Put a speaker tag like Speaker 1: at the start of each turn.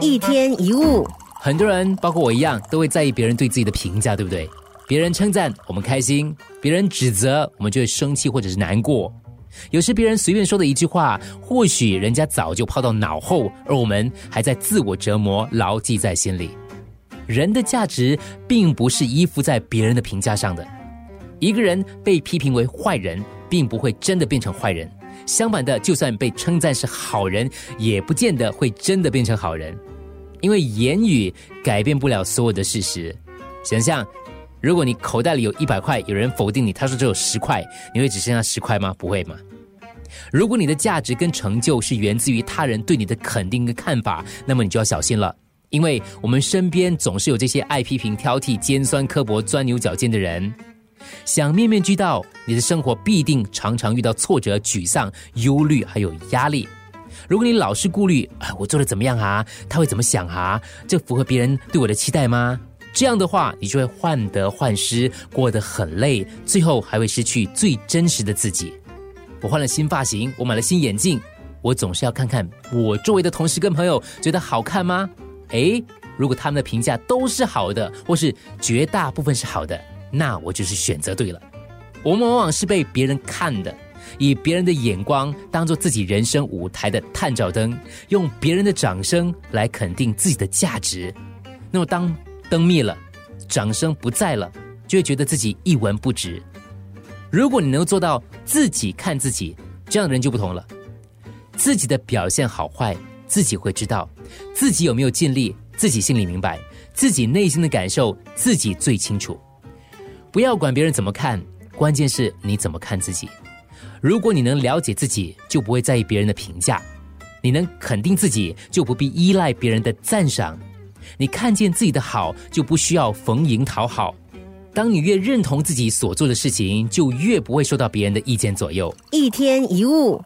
Speaker 1: 一天一物，
Speaker 2: 很多人，包括我一样，都会在意别人对自己的评价，对不对？别人称赞我们开心，别人指责我们就会生气或者是难过。有时别人随便说的一句话，或许人家早就抛到脑后，而我们还在自我折磨，牢记在心里。人的价值并不是依附在别人的评价上的。一个人被批评为坏人，并不会真的变成坏人。相反的，就算被称赞是好人，也不见得会真的变成好人，因为言语改变不了所有的事实。想象，如果你口袋里有一百块，有人否定你，他说只有十块，你会只剩下十块吗？不会吗？如果你的价值跟成就是源自于他人对你的肯定跟看法，那么你就要小心了，因为我们身边总是有这些爱批评、挑剔、尖酸刻薄、钻牛角尖的人。想面面俱到，你的生活必定常常遇到挫折、沮丧、忧虑，还有压力。如果你老是顾虑，啊，我做的怎么样啊？他会怎么想啊？这符合别人对我的期待吗？这样的话，你就会患得患失，过得很累，最后还会失去最真实的自己。我换了新发型，我买了新眼镜，我总是要看看我周围的同事跟朋友觉得好看吗？诶，如果他们的评价都是好的，或是绝大部分是好的。那我就是选择对了。我们往往是被别人看的，以别人的眼光当做自己人生舞台的探照灯，用别人的掌声来肯定自己的价值。那么当灯灭了，掌声不在了，就会觉得自己一文不值。如果你能做到自己看自己，这样的人就不同了。自己的表现好坏，自己会知道；自己有没有尽力，自己心里明白；自己内心的感受，自己最清楚。不要管别人怎么看，关键是你怎么看自己。如果你能了解自己，就不会在意别人的评价；你能肯定自己，就不必依赖别人的赞赏；你看见自己的好，就不需要逢迎讨好。当你越认同自己所做的事情，就越不会受到别人的意见左右。
Speaker 1: 一天一物。